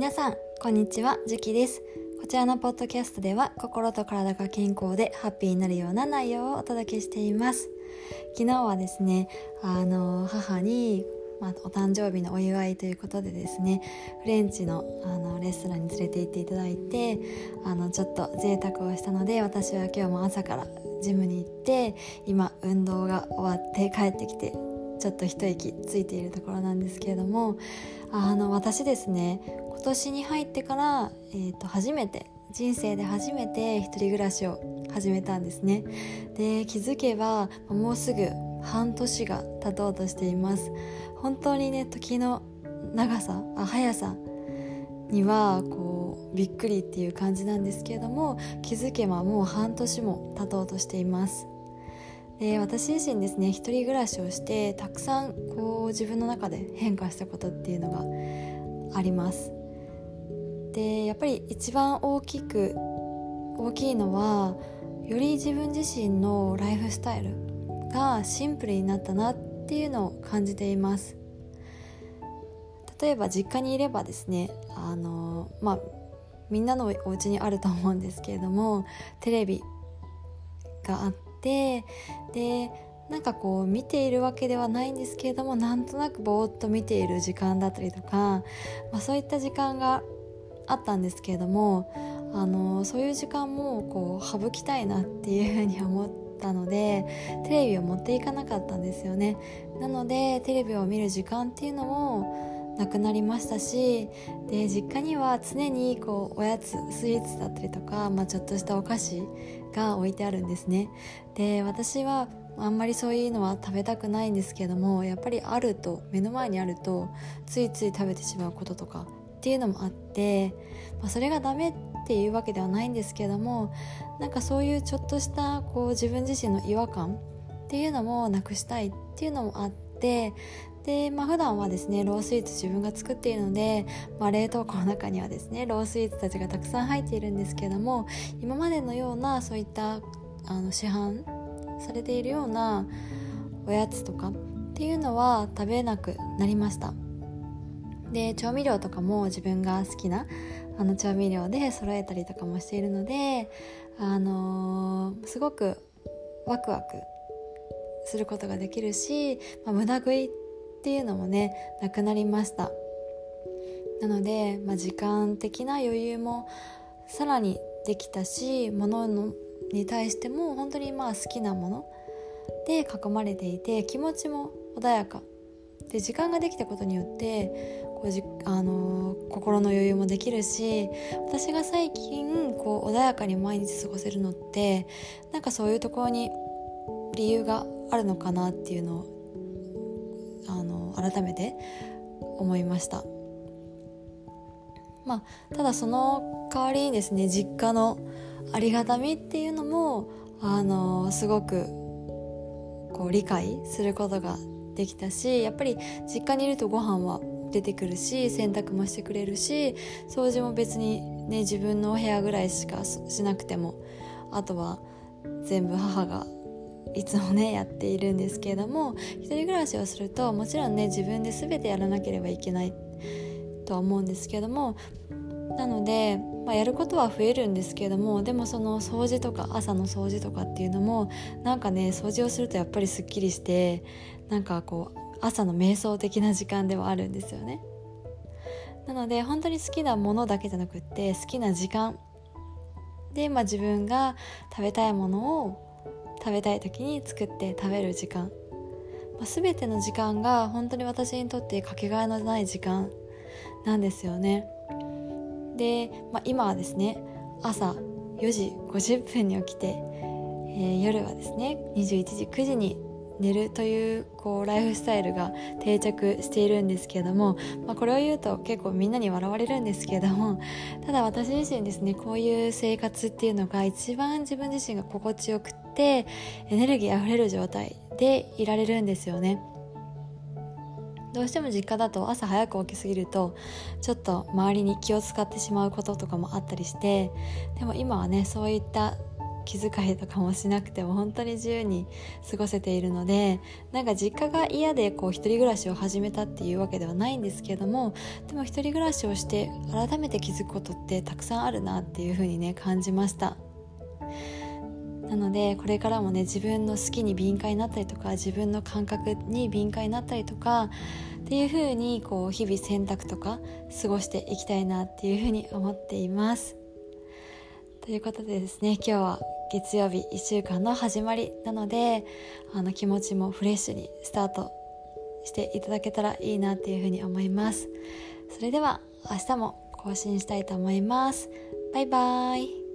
皆さんこんにちはジュキです。こちらのポッドキャストでは心と体が健康でハッピーになるような内容をお届けしています。昨日はですねあの母にまあ、お誕生日のお祝いということでですねフレンチのあのレストランに連れて行っていただいてあのちょっと贅沢をしたので私は今日も朝からジムに行って今運動が終わって帰ってきてちょっと一息ついているところなんですけれどもあの私ですね今年に入ってから、えー、と初めて人生で初めて一人暮らしを始めたんですね。で気づけばもうすぐ半年が経とうとしています。本当にね時の長さあ速さにはこうびっくりっていう感じなんですけれども気づけばもう半年も経とうとしています。で私自身ですね一人暮らしをしてたくさんこう自分の中で変化したことっていうのがあります。でやっぱり一番大きく大きいのはより自分自身のライフスタイルがシンプルになったなっていうのを感じています。例えば実家にいればですねあのまあみんなのお家にあると思うんですけれどもテレビがあっててでなんかこう見ているわけではないんですけれどもなんとなくぼーっと見ている時間だったりとか、まあ、そういった時間があったんですけれどもあのそういう時間もこう省きたいなっていうふうに思ったのでテレビを持っていかなかったんですよね。なのでテレビを見る時間っていうのもなくなりましたしで実家には常にこうおやつスイーツだったりとか、まあ、ちょっとしたお菓子が置いてあるんですね。で私はあんまりそういうのは食べたくないんですけどもやっぱりあると目の前にあるとついつい食べてしまうこととかっていうのもあって、まあ、それがダメっていうわけではないんですけどもなんかそういうちょっとしたこう自分自身の違和感っていうのもなくしたいっていうのもあってで、まあ、普段はですねロースイーツ自分が作っているので、まあ、冷凍庫の中にはですねロースイーツたちがたくさん入っているんですけども今までのようなそういったあの市販されているようなおやつとかっていうのは食べなくなりました。で調味料とかも自分が好きなあの調味料で揃えたりとかもしているのであのー、すごくワクワクすることができるし、まあ、無駄食いっっていうのもねなくなりました。なので、まあ、時間的な余裕もさらにできたし物のに対しても本当にまあ好きなもので囲まれていて気持ちも穏やか。で時間ができたことによってこうじ、あのー、心の余裕もできるし私が最近こう穏やかに毎日過ごせるのってなんかそういうところに理由があるのかなっていうのをあの改めて思いました。まあただその代わりにですね実家のありがたみっていうのもあのすごくこう理解することができたしやっぱり実家にいるとご飯は出てくるし洗濯もしてくれるし掃除も別にね自分のお部屋ぐらいしかしなくてもあとは全部母がいつもねやっているんですけれども一人暮らしをするともちろんね自分で全てやらなければいけないとは思うんですけどもなので、まあ、やることは増えるんですけれどもでもその掃除とか朝の掃除とかっていうのもなんかね掃除をするとやっぱりすっきりしてなんかこう朝の瞑想的な時間ではあるんですよね。なので本当に好きなものだけじゃなくって好きな時間。で、まあ、自分が食べたいものを食べたい時に作って食べる時間、まあ、全ての時間が本当に私にとってかけがえのない時間なんですよね。で、まあ、今はですね朝4時50分に起きて、えー、夜はですね21時9時に寝るというこうライフスタイルが定着しているんですけれども、まあ、これを言うと結構みんなに笑われるんですけれどもただ私自身ですねこういう生活っていうのが一番自分自身が心地よくてエネルギーあふれる状態でいられるんですよね。どうしても実家だと朝早く起きすぎるとちょっと周りに気を使ってしまうこととかもあったりしてでも今はねそういった気遣いとかもしなくても本当に自由に過ごせているのでなんか実家が嫌でこう一人暮らしを始めたっていうわけではないんですけどもでも一人暮らしをして改めて気づくことってたくさんあるなっていうふうにね感じましたなのでこれからもね自分の好きに敏感になったりとか自分の感覚に敏感になったりとかっていう風にこう日々選択とか過ごしていきたいなっていう風に思っています。ということでですね今日は月曜日1週間の始まりなのであの気持ちもフレッシュにスタートしていただけたらいいなっていう風に思います。それでは明日も更新したいと思います。バイバーイ。